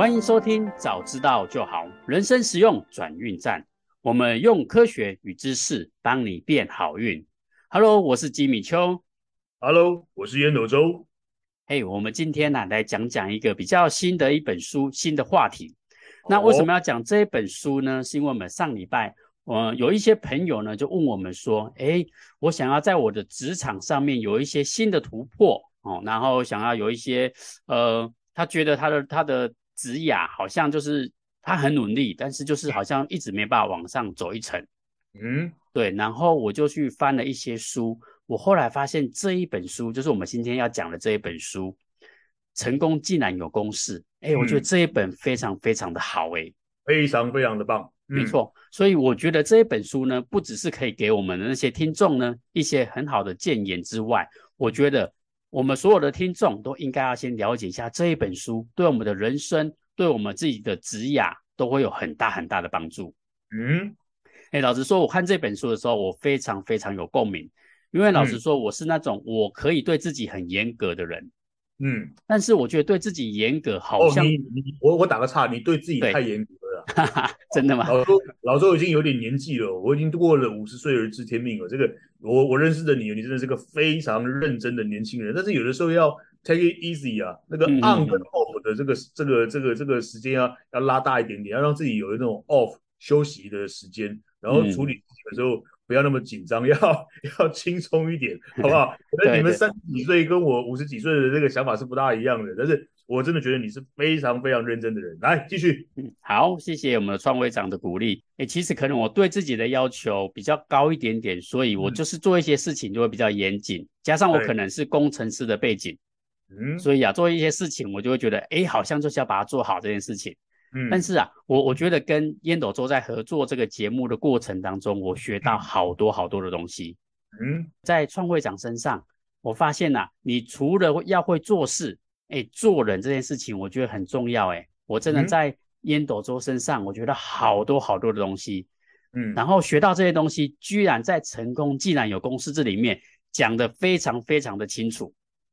欢迎收听，早知道就好，人生实用转运站。我们用科学与知识帮你变好运。Hello，我是吉米秋。Hello，我是烟斗周。嘿，我们今天呢、啊、来讲讲一个比较新的一本书，新的话题。那为什么要讲这一本书呢？是因为我们上礼拜，呃，有一些朋友呢就问我们说，诶，我想要在我的职场上面有一些新的突破哦，然后想要有一些，呃，他觉得他的他的。职涯好像就是他很努力，但是就是好像一直没办法往上走一层。嗯，对。然后我就去翻了一些书，我后来发现这一本书就是我们今天要讲的这一本书，《成功竟然有公式》。哎，我觉得这一本非常非常的好，哎，非常非常的棒。没错，所以我觉得这一本书呢，不只是可以给我们的那些听众呢一些很好的建言之外，我觉得。我们所有的听众都应该要先了解一下这一本书，对我们的人生，对我们自己的职涯都会有很大很大的帮助。嗯，哎，老实说，我看这本书的时候，我非常非常有共鸣，因为老实说，我是那种我可以对自己很严格的人。嗯，但是我觉得对自己严格，好像、哦、你你我我打个岔，你对自己太严格。哈哈，真的吗？老周，老周已经有点年纪了，我已经过了五十岁而知天命了。这个，我我认识的你，你真的是个非常认真的年轻人。但是有的时候要 take it easy 啊，那个 on 跟 off 的这个、嗯、这个这个这个时间要要拉大一点点，要让自己有一种 off 休息的时间，然后处理事情的时候不要那么紧张，要要轻松一点，好不好？那你们三十几岁跟我五十几岁的这个想法是不大一样的，但是。我真的觉得你是非常非常认真的人，来继续。嗯，好，谢谢我们的创会长的鼓励。诶，其实可能我对自己的要求比较高一点点，所以我就是做一些事情就会比较严谨，加上我可能是工程师的背景，嗯，所以啊，做一些事情我就会觉得，诶，好像就是要把它做好这件事情。嗯，但是啊，我我觉得跟烟斗周在合作这个节目的过程当中，我学到好多好多的东西。嗯，在创会长身上，我发现呐、啊，你除了要会做事。哎，做人这件事情我觉得很重要。哎，我真的在烟斗周身上，我觉得好多好多的东西，嗯，然后学到这些东西，居然在成功既然有公司这里面讲得非常非常的清楚，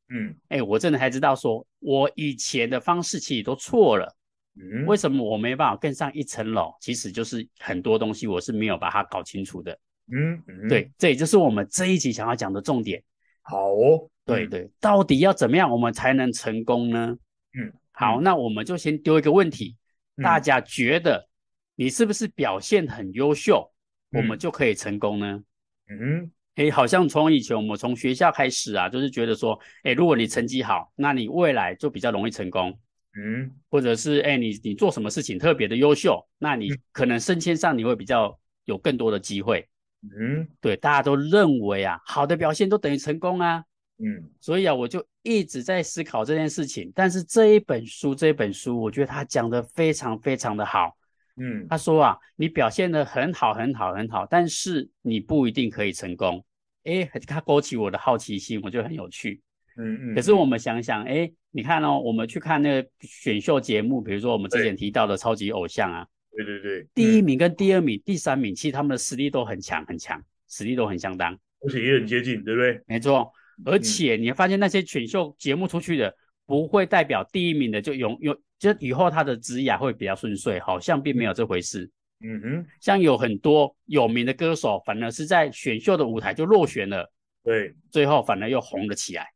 嗯，哎，我真的才知道说，我以前的方式其实都错了，嗯，为什么我没办法更上一层楼？其实就是很多东西我是没有把它搞清楚的，嗯，嗯，对，这也就是我们这一集想要讲的重点。好哦。对对，到底要怎么样我们才能成功呢？嗯，好，那我们就先丢一个问题，嗯、大家觉得你是不是表现很优秀，嗯、我们就可以成功呢？嗯，诶，好像从以前我们从学校开始啊，就是觉得说，诶，如果你成绩好，那你未来就比较容易成功。嗯，或者是诶，你你做什么事情特别的优秀，那你可能升迁上你会比较有更多的机会。嗯，对，大家都认为啊，好的表现都等于成功啊。嗯，所以啊，我就一直在思考这件事情。但是这一本书，这一本书，我觉得他讲的非常非常的好。嗯，他说啊，你表现的很好，很好，很好，但是你不一定可以成功。诶，他勾起我的好奇心，我觉得很有趣。嗯嗯。可是我们想想，诶，你看哦，我们去看那个选秀节目，比如说我们之前提到的超级偶像啊，对对对，第一名跟第二名、第三名，其实他们的实力都很强很强，实力都很相当，而且也很接近，对不对？没错。而且你会发现那些选秀节目出去的，不会代表第一名的就永永就以后他的职业会比较顺遂，好像并没有这回事。嗯哼，像有很多有名的歌手，反而是在选秀的舞台就落选了，对，最后反而又红了起来。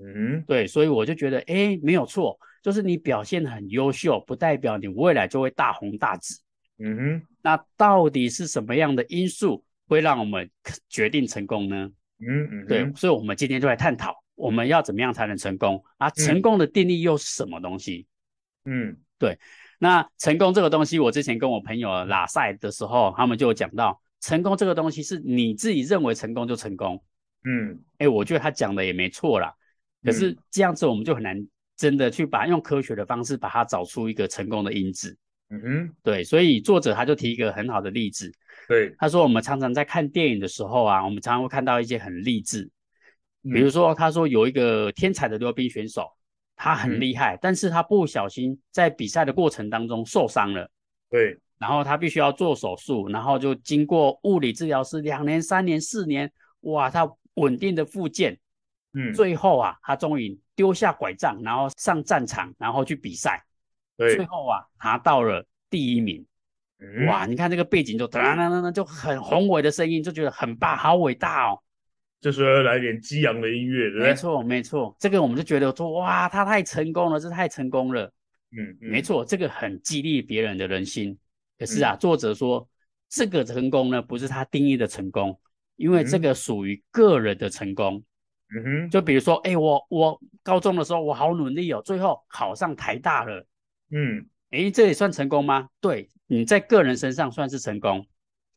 嗯哼，对，所以我就觉得，哎，没有错，就是你表现很优秀，不代表你未来就会大红大紫。嗯哼，那到底是什么样的因素会让我们决定成功呢？嗯嗯，对，所以，我们今天就来探讨，我们要怎么样才能成功啊？成功的定义又是什么东西？嗯，对。那成功这个东西，我之前跟我朋友拉赛的时候，他们就讲到，成功这个东西是你自己认为成功就成功。嗯，哎，我觉得他讲的也没错啦。可是这样子，我们就很难真的去把用科学的方式把它找出一个成功的因子。嗯哼，对。所以作者他就提一个很好的例子。对，他说我们常常在看电影的时候啊，我们常常会看到一些很励志，比如说他说有一个天才的溜冰选手，他很厉害，嗯、但是他不小心在比赛的过程当中受伤了，对，然后他必须要做手术，然后就经过物理治疗师两年、三年、四年，哇，他稳定的复健，嗯，最后啊，他终于丢下拐杖，然后上战场，然后去比赛，对，最后啊拿到了第一名。嗯、哇，你看这个背景就噔噔噔噔，就很宏伟的声音，就觉得很棒，好伟大哦。这时候来点激昂的音乐，对不对？没错，没错，这个我们就觉得说，哇，他太成功了，这太成功了。嗯，嗯没错，这个很激励别人的人心。可是啊，嗯、作者说这个成功呢，不是他定义的成功，因为这个属于个人的成功。嗯哼，就比如说，哎，我我高中的时候我好努力哦，最后考上台大了。嗯，哎，这也算成功吗？对，你在个人身上算是成功。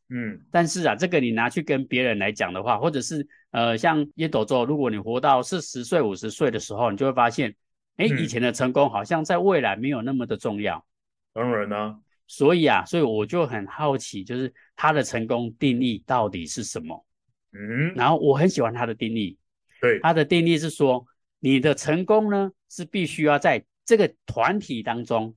嗯，但是啊，这个你拿去跟别人来讲的话，或者是呃，像烟斗周，如果你活到四十岁、五十岁的时候，你就会发现，哎，以前的成功好像在未来没有那么的重要。当然啦，所以啊，所以我就很好奇，就是他的成功定义到底是什么？嗯，然后我很喜欢他的定义，对，他的定义是说，你的成功呢是必须要在这个团体当中，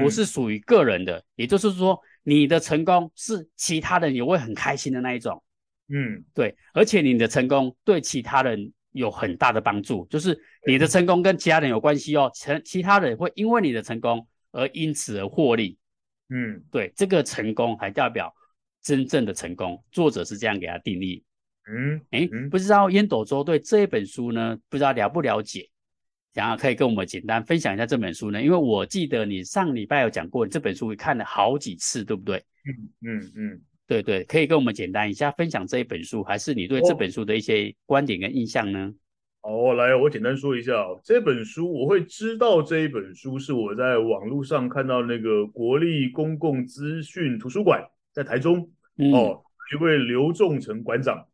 不是属于个人的，也就是说。你的成功是其他人也会很开心的那一种，嗯，对，而且你的成功对其他人有很大的帮助，就是你的成功跟其他人有关系哦，成其他人会因为你的成功而因此而获利，嗯，对，这个成功还代表真正的成功，作者是这样给他定义，嗯，哎，不知道烟斗周对这一本书呢，不知道了不了解？然后可以跟我们简单分享一下这本书呢？因为我记得你上礼拜有讲过，你这本书看了好几次，对不对？嗯嗯嗯，对对，可以跟我们简单一下分享这一本书，还是你对这本书的一些观点跟印象呢？哦，来，我简单说一下这本书，我会知道这一本书是我在网络上看到那个国立公共资讯图书馆在台中、嗯、哦，一位刘仲成馆长。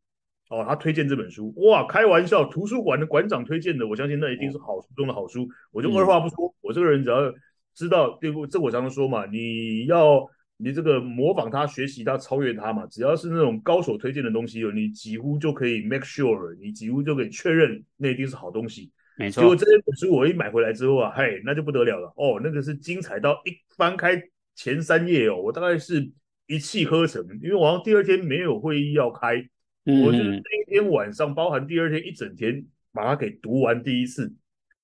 哦，他推荐这本书，哇，开玩笑，图书馆的馆长推荐的，我相信那一定是好书中的好书。我就二话不说，我这个人只要知道，对不？这我常常说嘛，你要你这个模仿他、学习他、超越他嘛，只要是那种高手推荐的东西，你几乎就可以 make sure，你几乎就可以确认那一定是好东西。没错。结果这本书我一买回来之后啊，嘿，那就不得了了哦，那个是精彩到一翻开前三页哦，我大概是一气呵成，因为我好像第二天没有会议要开。我就是那一天晚上，包含第二天一整天，把它给读完第一次。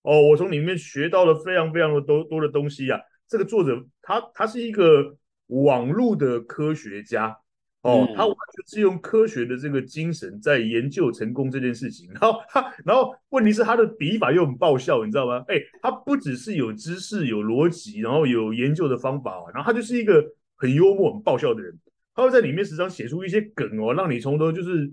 哦，我从里面学到了非常非常的多多的东西啊。这个作者他他是一个网络的科学家，哦，他完全是用科学的这个精神在研究成功这件事情。然后他，然后问题是他的笔法又很爆笑，你知道吗？哎，他不只是有知识、有逻辑，然后有研究的方法，然后他就是一个很幽默、很爆笑的人。他会在里面时常写出一些梗哦，让你从头就是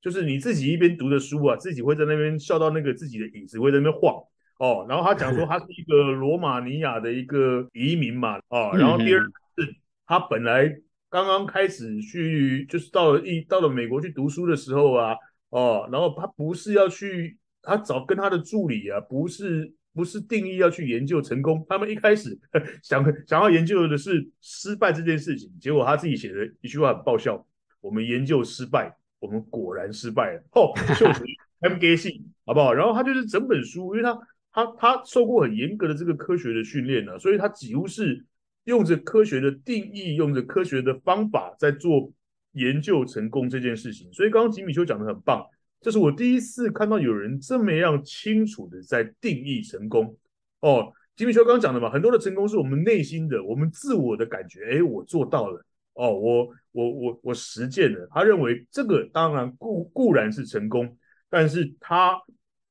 就是你自己一边读的书啊，自己会在那边笑到那个自己的椅子会在那边晃哦。然后他讲说他是一个罗马尼亚的一个移民嘛哦，然后第二是他本来刚刚开始去就是到了一到了美国去读书的时候啊哦，然后他不是要去他找跟他的助理啊不是。不是定义要去研究成功，他们一开始 想想要研究的是失败这件事情，结果他自己写的一句话很爆笑：我们研究失败，我们果然失败了。哦，就是 M G C，好不好？然后他就是整本书，因为他他他受过很严格的这个科学的训练呢，所以他几乎是用着科学的定义，用着科学的方法在做研究成功这件事情。所以刚刚吉米修讲的很棒。这是我第一次看到有人这么样清楚的在定义成功哦。吉米邱刚刚讲的嘛，很多的成功是我们内心的、我们自我的感觉。哎，我做到了哦，我我我我实践了。他认为这个当然固固然是成功，但是他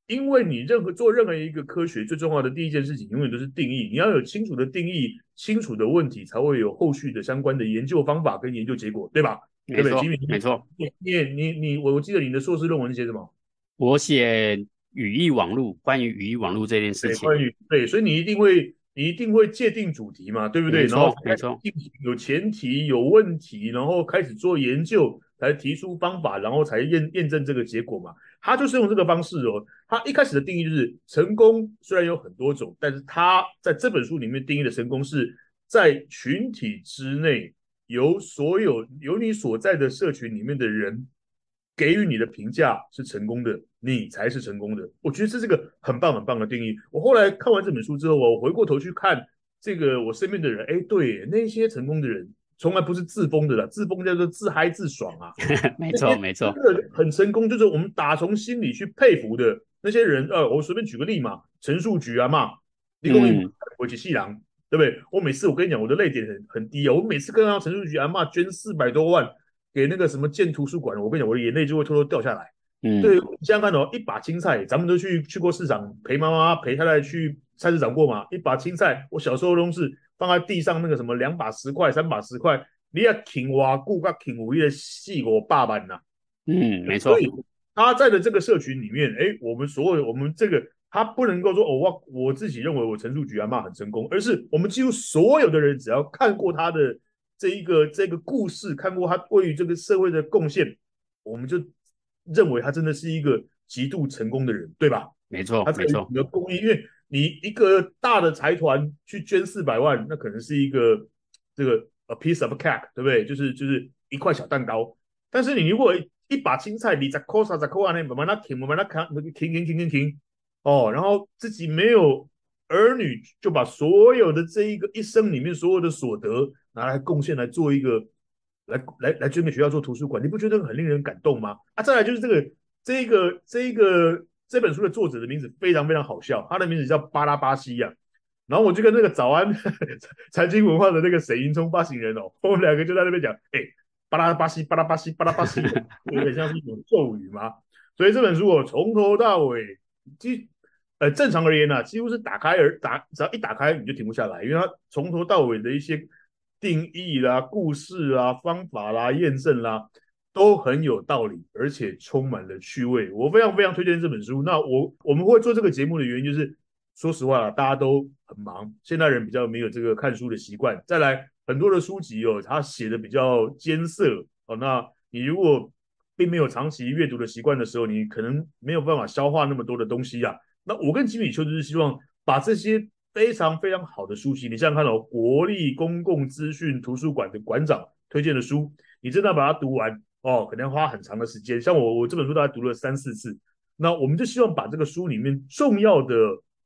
因为你任何做任何一个科学最重要的第一件事情，永远都是定义。你要有清楚的定义、清楚的问题，才会有后续的相关的研究方法跟研究结果，对吧？没错，没错。你你你你，我我记得你的硕士论文是写什么？我写语义网络，关于语义网络这件事情。对，关于对，所以你一定会，你一定会界定主题嘛，对不对？没错，然后没错。有前提，有问题，然后开始做研究，才提出方法，然后才验验证这个结果嘛。他就是用这个方式哦。他一开始的定义就是，成功虽然有很多种，但是他在这本书里面定义的成功是在群体之内。由所有由你所在的社群里面的人给予你的评价是成功的，你才是成功的。我觉得这是个很棒很棒的定义。我后来看完这本书之后，我回过头去看这个我身边的人，哎，对，那些成功的人从来不是自封的啦，自封叫做自嗨自爽啊。没错没错，这个很成功，就是我们打从心里去佩服的那些人。呃，我随便举个例嘛，陈树菊啊嘛，李公明，我是细郎。对不对？我每次我跟你讲，我的泪点很很低啊。我每次跟到陈树菊阿妈捐四百多万给那个什么建图书馆，我跟你讲，我的眼泪就会偷偷掉下来。嗯，对，你想想看哦，一把青菜，咱们都去去过市场，陪妈妈陪太太去菜市场过嘛。一把青菜，我小时候都是放在地上，那个什么两把十块，三把十块，你要挺哇顾个挺五的细我爸爸呐。嗯，没错。所以他在的这个社群里面，哎，我们所有我们这个他不能够说哦，我我自己认为我陈述菊阿嬷很成功，而是我们几乎所有的人只要看过他的这一个这个故事，看过他对于这个社会的贡献，我们就。认为他真的是一个极度成功的人，对吧？没错，他没错。你的公益，因为你一个大的财团去捐四百万，那可能是一个这个 a piece of cake，对不对？就是就是一块小蛋糕。但是你如果一把青菜，你在扣啥在扣啊？那慢慢那停，慢慢那看，那个停停停停停哦，然后自己没有儿女，就把所有的这一个一生里面所有的所得拿来贡献来做一个。来来来捐给学校做图书馆，你不觉得很令人感动吗？啊，再来就是这个这个这个这本书的作者的名字非常非常好笑，他的名字叫巴拉巴西呀、啊。然后我就跟那个早安 财经文化的那个沈银聪发行人哦，我们两个就在那边讲，哎，巴拉巴西巴拉巴西巴拉巴西，有点像是一种咒语嘛。所以这本书我从头到尾，即呃正常而言呢、几乎是打开而打，只要一打开你就停不下来，因为它从头到尾的一些。定义啦、故事啦、方法啦、验证啦，都很有道理，而且充满了趣味。我非常非常推荐这本书。那我我们会做这个节目的原因，就是说实话啦，大家都很忙，现代人比较没有这个看书的习惯。再来，很多的书籍哦，它写的比较艰涩哦。那你如果并没有长期阅读的习惯的时候，你可能没有办法消化那么多的东西啊。那我跟吉米邱就是希望把这些。非常非常好的书籍，你想想看哦，国立公共资讯图书馆的馆长推荐的书，你真的把它读完哦，可能要花很长的时间。像我，我这本书大概读了三四次。那我们就希望把这个书里面重要的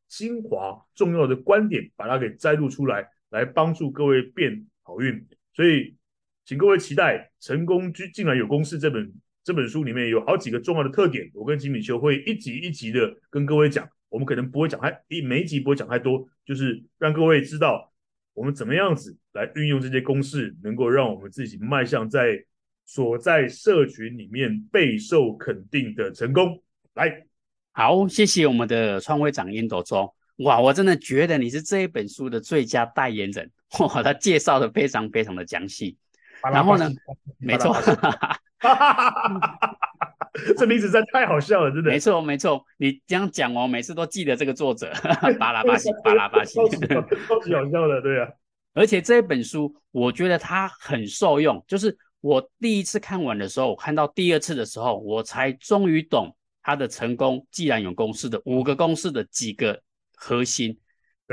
精华、重要的观点，把它给摘录出来，来帮助各位变好运。所以，请各位期待《成功居竟然有公式》这本这本书里面有好几个重要的特点，我跟吉米修会一集一集的跟各位讲。我们可能不会讲太一每一集不会讲太多，就是让各位知道我们怎么样子来运用这些公式，能够让我们自己迈向在所在社群里面备受肯定的成功。来，好，谢谢我们的创会长烟斗中。哇，我真的觉得你是这一本书的最佳代言人。哇，他介绍的非常非常的详细。然后呢，没错。这名字真的太好笑了，真的。没错，没错，你这样讲我，每次都记得这个作者，巴拉巴西，巴拉巴西，超级好笑的，对啊。而且这本书，我觉得它很受用。就是我第一次看完的时候，我看到第二次的时候，我才终于懂它的成功。既然有公式的五个公式的几个核心，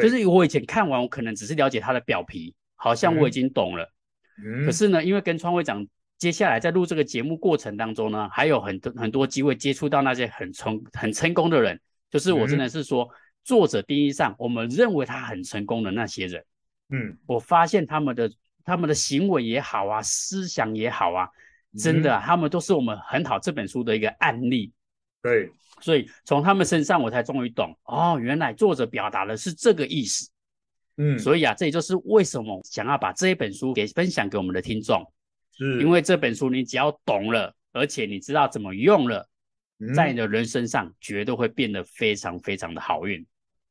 就是我以前看完，我可能只是了解它的表皮，好像我已经懂了。嗯。可是呢，因为跟创会长。接下来在录这个节目过程当中呢，还有很多很多机会接触到那些很成很成功的人，就是我真的是说，嗯、作者定义上我们认为他很成功的那些人，嗯，我发现他们的他们的行为也好啊，思想也好啊，真的、啊，他们都是我们很好这本书的一个案例。对，所以从他们身上我才终于懂，哦，原来作者表达的是这个意思。嗯，所以啊，这也就是为什么想要把这一本书给分享给我们的听众。是因为这本书你只要懂了，而且你知道怎么用了，嗯、在你的人生上绝对会变得非常非常的好运。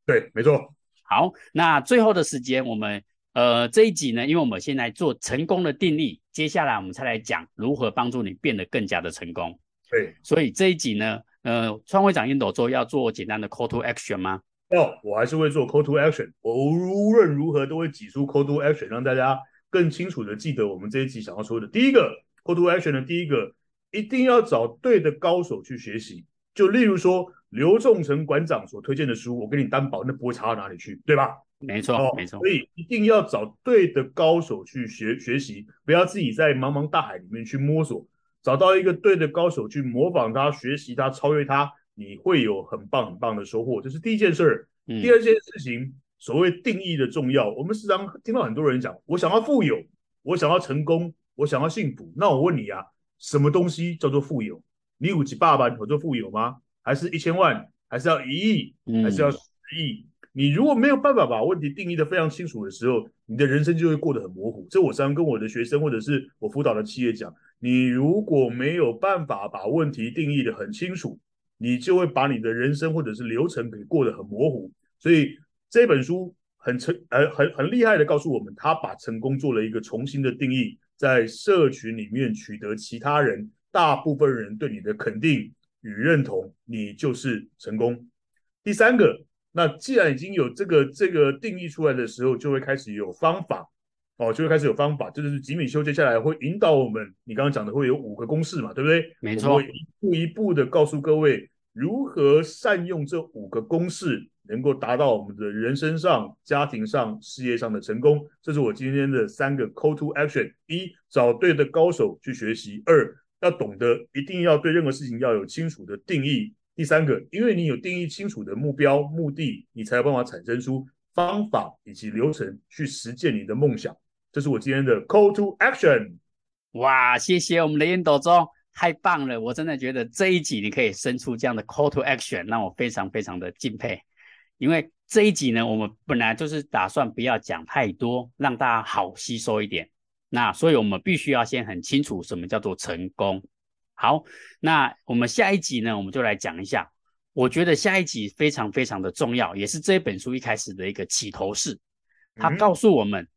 对，没错。好，那最后的时间，我们呃这一集呢，因为我们现在做成功的定义，接下来我们才来讲如何帮助你变得更加的成功。对，所以这一集呢，呃，创会长烟斗周要做简单的 call to action 吗？哦，我还是会做 call to action，我无论如何都会挤出 call to action 让大家。更清楚的记得我们这一集想要说的第一个 call to action 的第一个，一定要找对的高手去学习。就例如说刘仲成馆长所推荐的书，我跟你担保那不会差到哪里去，对吧？没错，哦、没错。所以一定要找对的高手去学学习，不要自己在茫茫大海里面去摸索，找到一个对的高手去模仿他、学习他、超越他，你会有很棒很棒的收获。这是第一件事儿。嗯、第二件事情。所谓定义的重要，我们时常听到很多人讲：我想要富有，我想要成功，我想要幸福。那我问你啊，什么东西叫做富有？你有几百万叫做富有吗？还是一千万？还是要一亿？还是要十亿？嗯、你如果没有办法把问题定义得非常清楚的时候，你的人生就会过得很模糊。这我常常跟我的学生或者是我辅导的企业讲，你如果没有办法把问题定义得很清楚，你就会把你的人生或者是流程给过得很模糊。所以这本书很成呃很很厉害的告诉我们，他把成功做了一个重新的定义，在社群里面取得其他人大部分人对你的肯定与认同，你就是成功。第三个，那既然已经有这个这个定义出来的时候，就会开始有方法哦，就会开始有方法。这就是吉米修接下来会引导我们，你刚刚讲的会有五个公式嘛，对不对？没错，我会一步一步的告诉各位如何善用这五个公式，能够达到我们的人生上、家庭上、事业上的成功。这是我今天的三个 call to action：一，找对的高手去学习；二，要懂得一定要对任何事情要有清楚的定义。第三个，因为你有定义清楚的目标、目的，你才有办法产生出方法以及流程去实践你的梦想。这是我今天的 call to action。哇，谢谢我们的烟斗中，太棒了！我真的觉得这一集你可以生出这样的 call to action，让我非常非常的敬佩。因为这一集呢，我们本来就是打算不要讲太多，让大家好吸收一点。那所以我们必须要先很清楚什么叫做成功。好，那我们下一集呢，我们就来讲一下。我觉得下一集非常非常的重要，也是这本书一开始的一个起头式。他告诉我们，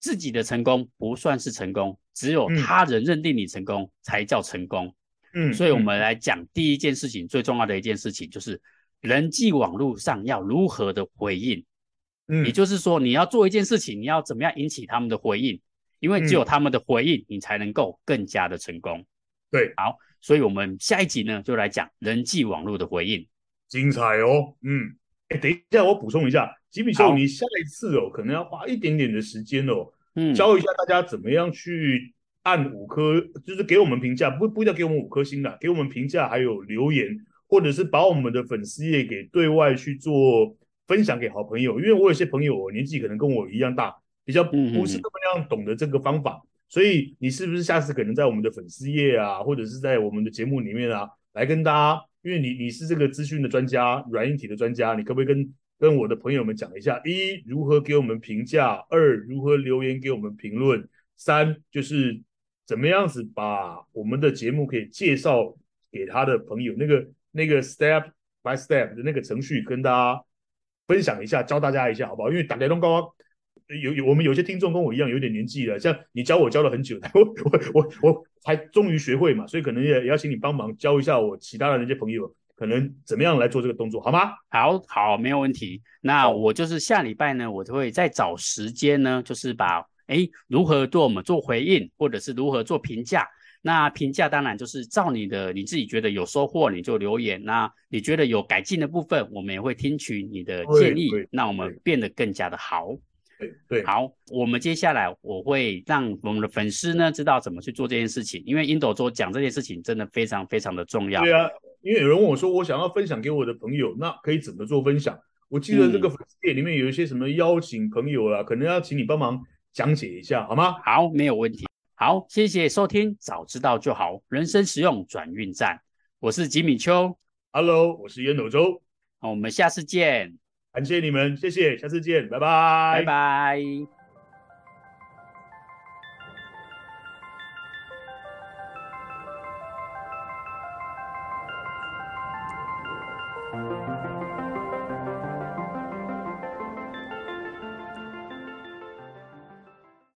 自己的成功不算是成功，只有他人认定你成功才叫成功。嗯，所以我们来讲第一件事情，最重要的一件事情就是人际网络上要如何的回应。嗯，也就是说，你要做一件事情，你要怎么样引起他们的回应？因为只有他们的回应，你才能够更加的成功。对，好，所以我们下一集呢，就来讲人际网络的回应，精彩哦。嗯，哎，等一下，我补充一下，吉米秀，你下一次哦，可能要花一点点的时间哦，嗯，教一下大家怎么样去按五颗，就是给我们评价，不不一定要给我们五颗星的，给我们评价，还有留言，或者是把我们的粉丝页给对外去做分享给好朋友，因为我有些朋友年纪可能跟我一样大，比较不是那么样懂得这个方法。嗯所以你是不是下次可能在我们的粉丝页啊，或者是在我们的节目里面啊，来跟大家，因为你你是这个资讯的专家，软硬体的专家，你可不可以跟跟我的朋友们讲一下：一，如何给我们评价；二，如何留言给我们评论；三，就是怎么样子把我们的节目可以介绍给他的朋友，那个那个 step by step 的那个程序，跟大家分享一下，教大家一下，好不好？因为打电动高。有有，我们有些听众跟我一样有点年纪了，像你教我教了很久，我我我我才终于学会嘛，所以可能也也要请你帮忙教一下我其他的那些朋友，可能怎么样来做这个动作，好吗？好，好，没有问题。那我就是下礼拜呢，我就会再找时间呢，就是把诶如何对我们做回应，或者是如何做评价。那评价当然就是照你的你自己觉得有收获，你就留言。那你觉得有改进的部分，我们也会听取你的建议，让我们变得更加的好。对对，好，我们接下来我会让我们的粉丝呢知道怎么去做这件事情，因为烟斗周讲这件事情真的非常非常的重要。对啊，因为有人问我说，我想要分享给我的朋友，那可以怎么做分享？我记得这个粉丝页里面有一些什么邀请朋友啦，嗯、可能要请你帮忙讲解一下，好吗？好，没有问题。好，谢谢收听，早知道就好，人生实用转运站，我是吉米秋，Hello，我是烟斗周，好，我们下次见。感谢你们，谢谢，下次见，拜拜，拜拜。